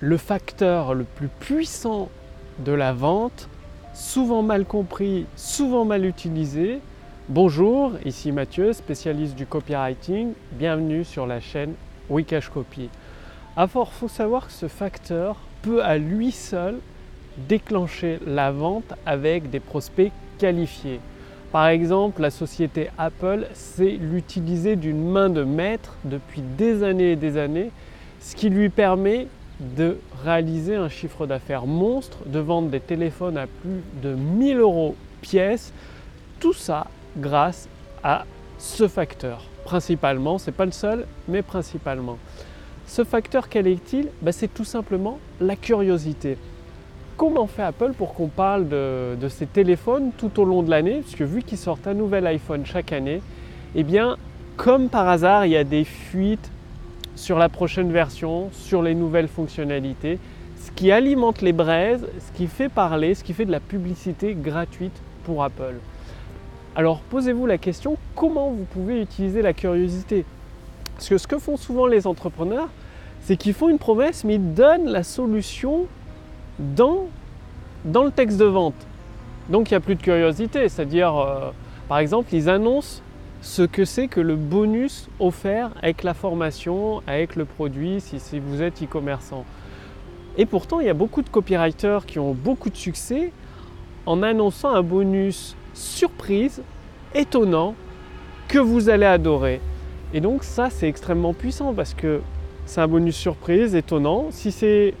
le facteur le plus puissant de la vente, souvent mal compris, souvent mal utilisé. Bonjour, ici Mathieu, spécialiste du copywriting. Bienvenue sur la chaîne Wikash Copy. À il faut savoir que ce facteur peut à lui seul déclencher la vente avec des prospects qualifiés. Par exemple, la société Apple sait l'utiliser d'une main de maître depuis des années et des années, ce qui lui permet de réaliser un chiffre d'affaires monstre, de vendre des téléphones à plus de 1000 euros pièce. Tout ça grâce à ce facteur. Principalement, c'est pas le seul, mais principalement. Ce facteur, quel est-il? Ben, C'est tout simplement la curiosité. Comment fait Apple pour qu'on parle de, de, ces téléphones tout au long de l'année? Puisque vu qu'ils sortent un nouvel iPhone chaque année, eh bien, comme par hasard, il y a des fuites sur la prochaine version, sur les nouvelles fonctionnalités, ce qui alimente les braises, ce qui fait parler, ce qui fait de la publicité gratuite pour Apple. Alors posez-vous la question, comment vous pouvez utiliser la curiosité? Parce que ce que font souvent les entrepreneurs, c'est qu'ils font une promesse, mais ils donnent la solution dans, le texte de vente. Donc il n'y a plus de curiosité, c'est-à-dire, euh, par exemple, ils annoncent ce que c'est que le bonus offert avec la formation, avec le produit, si, vous êtes e-commerçant. Et pourtant, il y a beaucoup de copywriters qui ont beaucoup de succès en annonçant un bonus surprise, étonnant, que vous allez adorer. Et donc ça, c'est extrêmement puissant parce que c'est un bonus surprise, étonnant. Si c'est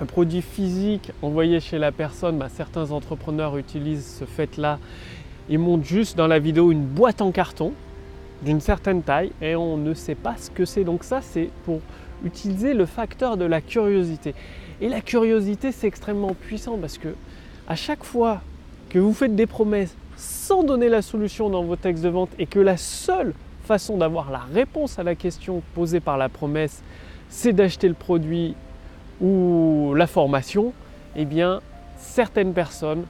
un produit physique envoyé chez la personne, bah, certains entrepreneurs utilisent ce fait-là ils montrent juste dans la vidéo une boîte en carton d'une certaine taille et on ne sait pas ce que c'est. Donc ça, c'est pour utiliser le facteur de la curiosité. Et la curiosité, c'est extrêmement puissant parce que à chaque fois que vous faites des promesses sans donner la solution dans vos textes de vente et que la seule façon d'avoir la réponse à la question posée par la promesse, c'est d'acheter le produit ou la formation, eh bien, certaines personnes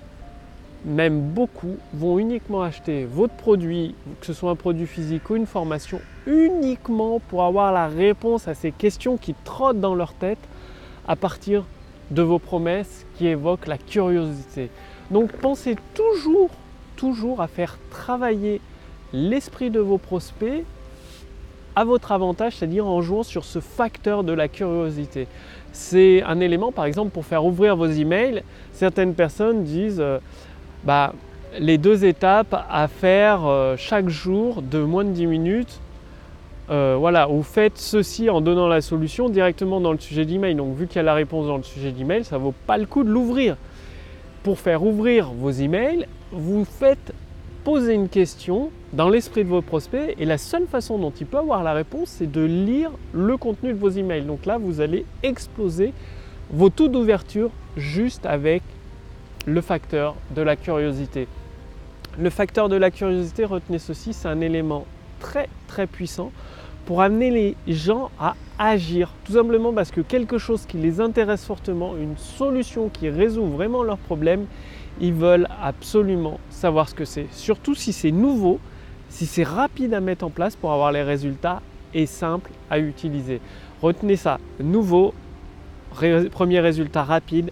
même beaucoup, vont uniquement acheter votre produit, que ce soit un produit physique ou une formation, uniquement pour avoir la réponse à ces questions qui trottent dans leur tête à partir de vos promesses qui évoquent la curiosité. Donc pensez toujours, toujours à faire travailler l'esprit de vos prospects à votre avantage, c'est-à-dire en jouant sur ce facteur de la curiosité. C'est un élément, par exemple, pour faire ouvrir vos emails. Certaines personnes disent euh, bah, les deux étapes à faire euh, chaque jour de moins de 10 minutes. Euh, voilà, vous faites ceci en donnant la solution directement dans le sujet d'email. Donc vu qu'il y a la réponse dans le sujet d'email, ça ne vaut pas le coup de l'ouvrir. Pour faire ouvrir vos emails, vous faites poser une question dans l'esprit de vos prospects et la seule façon dont il peut avoir la réponse, c'est de lire le contenu de vos emails. Donc là, vous allez exploser vos taux d'ouverture juste avec le facteur de la curiosité. Le facteur de la curiosité, retenez ceci, c'est un élément très très puissant pour amener les gens à agir. Tout simplement parce que quelque chose qui les intéresse fortement, une solution qui résout vraiment leurs problèmes, ils veulent absolument savoir ce que c'est. Surtout si c'est nouveau, si c'est rapide à mettre en place pour avoir les résultats et simple à utiliser. Retenez ça, nouveau, premier résultat rapide,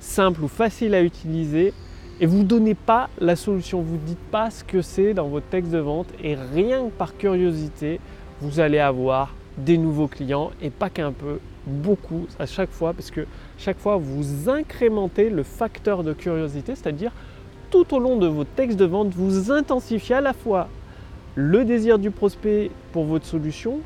simple ou facile à utiliser et vous ne donnez pas la solution, vous ne dites pas ce que c'est dans votre texte de vente et rien que par curiosité, vous allez avoir des nouveaux clients et pas qu'un peu, beaucoup à chaque fois parce que chaque fois vous incrémentez le facteur de curiosité, c'est-à-dire tout au long de votre texte de vente, vous intensifiez à la fois le désir du prospect pour votre solution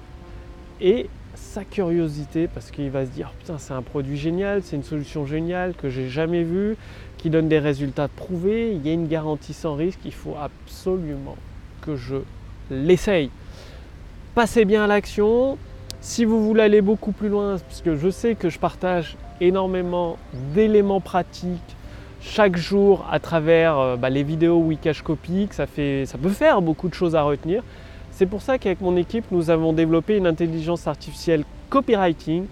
et sa curiosité parce qu'il va se dire putain c'est un produit génial, c'est une solution géniale que j'ai jamais vue, qui donne des résultats prouvés, il y a une garantie sans risque, il faut absolument que je l'essaye. Passez bien à l'action. Si vous voulez aller beaucoup plus loin, parce que je sais que je partage énormément d'éléments pratiques chaque jour à travers euh, bah, les vidéos Wikash Copy, ça, fait, ça peut faire beaucoup de choses à retenir. C'est pour ça qu'avec mon équipe, nous avons développé une intelligence artificielle copywriting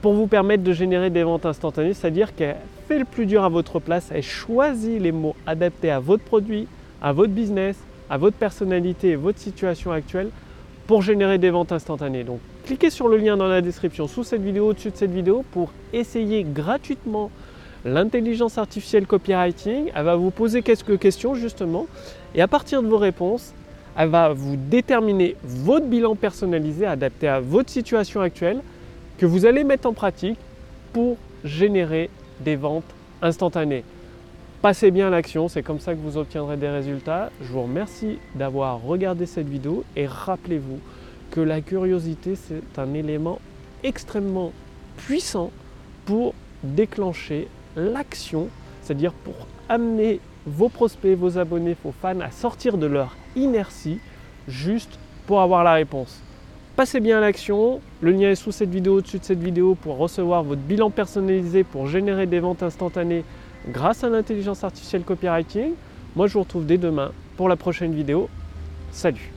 pour vous permettre de générer des ventes instantanées, c'est-à-dire qu'elle fait le plus dur à votre place, elle choisit les mots adaptés à votre produit, à votre business, à votre personnalité et votre situation actuelle pour générer des ventes instantanées. Donc cliquez sur le lien dans la description sous cette vidéo, au-dessus de cette vidéo, pour essayer gratuitement l'intelligence artificielle copywriting. Elle va vous poser quelques questions justement, et à partir de vos réponses, elle va vous déterminer votre bilan personnalisé adapté à votre situation actuelle que vous allez mettre en pratique pour générer des ventes instantanées. Passez bien l'action, c'est comme ça que vous obtiendrez des résultats. Je vous remercie d'avoir regardé cette vidéo et rappelez-vous que la curiosité, c'est un élément extrêmement puissant pour déclencher l'action, c'est-à-dire pour amener vos prospects, vos abonnés, vos fans à sortir de leur inertie juste pour avoir la réponse. Passez bien à l'action, le lien est sous cette vidéo, au-dessus de cette vidéo pour recevoir votre bilan personnalisé pour générer des ventes instantanées grâce à l'intelligence artificielle copywriting. Moi je vous retrouve dès demain pour la prochaine vidéo. Salut